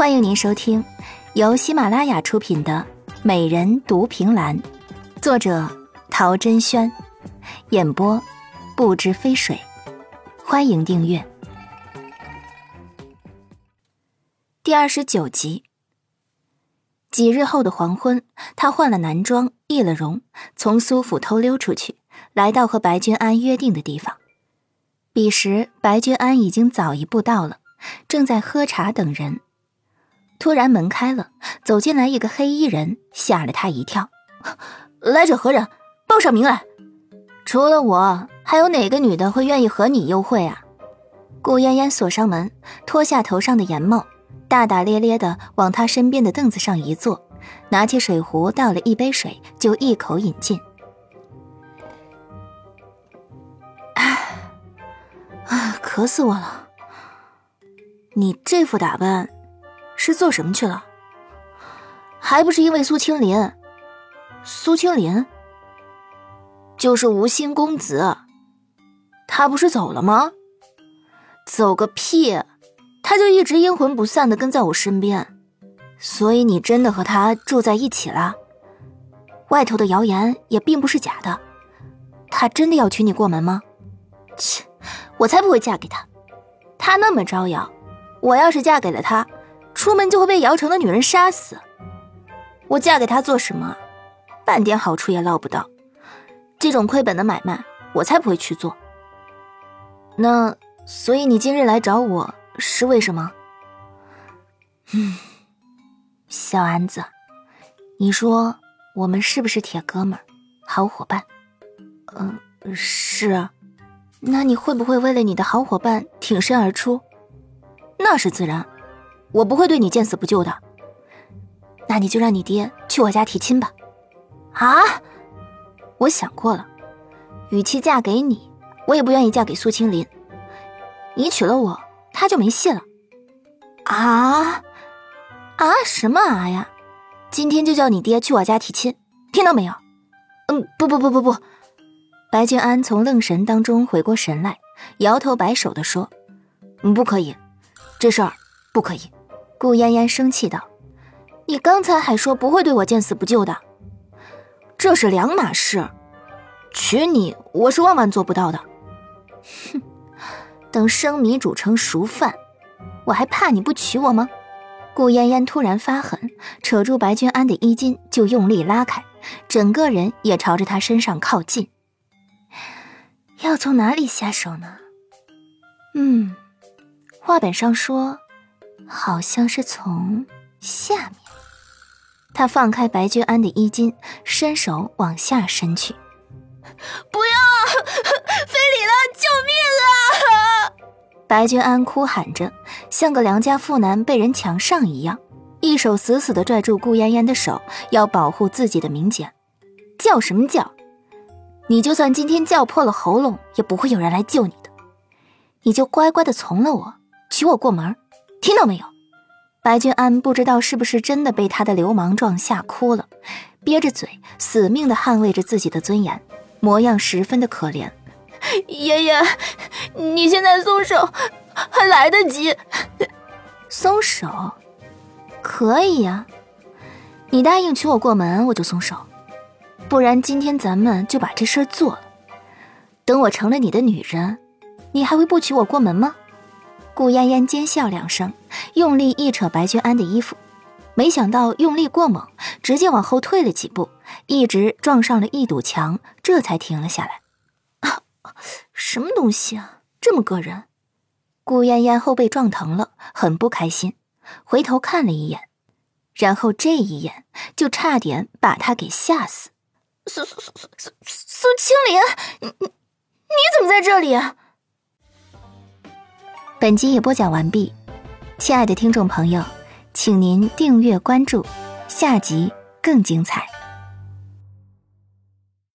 欢迎您收听由喜马拉雅出品的《美人独凭栏》，作者陶珍轩，演播不知飞水。欢迎订阅。第二十九集。几日后的黄昏，他换了男装，易了容，从苏府偷溜出去，来到和白君安约定的地方。彼时，白君安已经早一步到了，正在喝茶等人。突然门开了，走进来一个黑衣人，吓了他一跳。来者何人？报上名来。除了我，还有哪个女的会愿意和你幽会啊？顾嫣嫣锁上门，脱下头上的檐帽，大大咧咧的往他身边的凳子上一坐，拿起水壶倒了一杯水，就一口饮尽。渴死我了！你这副打扮是做什么去了？还不是因为苏青林？苏青林就是吴兴公子，他不是走了吗？走个屁！他就一直阴魂不散的跟在我身边，所以你真的和他住在一起了？外头的谣言也并不是假的，他真的要娶你过门吗？切！我才不会嫁给他，他那么招摇，我要是嫁给了他，出门就会被姚城的女人杀死。我嫁给他做什么？半点好处也捞不到。这种亏本的买卖，我才不会去做。那所以你今日来找我是为什么？嗯，小安子，你说我们是不是铁哥们儿、好伙伴？嗯，是啊。那你会不会为了你的好伙伴挺身而出？那是自然，我不会对你见死不救的。那你就让你爹去我家提亲吧。啊！我想过了，与其嫁给你，我也不愿意嫁给苏青林。你娶了我，他就没戏了。啊啊！什么啊呀？今天就叫你爹去我家提亲，听到没有？嗯，不不不不不。白君安从愣神当中回过神来，摇头摆手的说：“不可以，这事儿不可以。”顾嫣嫣生气道：“你刚才还说不会对我见死不救的，这是两码事。娶你，我是万万做不到的。”哼，等生米煮成熟饭，我还怕你不娶我吗？顾嫣嫣突然发狠，扯住白君安的衣襟就用力拉开，整个人也朝着他身上靠近。要从哪里下手呢？嗯，画本上说，好像是从下面。他放开白居安的衣襟，伸手往下伸去。不要，非礼了，救命啊！白居安哭喊着，像个良家妇男被人强上一样，一手死死的拽住顾嫣嫣的手，要保护自己的名节。叫什么叫？你就算今天叫破了喉咙，也不会有人来救你的。你就乖乖的从了我，娶我过门，听到没有？白君安不知道是不是真的被他的流氓状吓哭了，憋着嘴，死命的捍卫着自己的尊严，模样十分的可怜。爷爷，你现在松手还来得及。松手？可以呀，你答应娶我过门，我就松手。不然今天咱们就把这事儿做了。等我成了你的女人，你还会不娶我过门吗？顾嫣嫣尖笑两声，用力一扯白君安的衣服，没想到用力过猛，直接往后退了几步，一直撞上了一堵墙，这才停了下来。什么东西啊，这么硌人！顾嫣嫣后背撞疼了，很不开心，回头看了一眼，然后这一眼就差点把他给吓死。苏苏苏苏苏苏青林，你你你怎么在这里？本集也播讲完毕，亲爱的听众朋友，请您订阅关注，下集更精彩。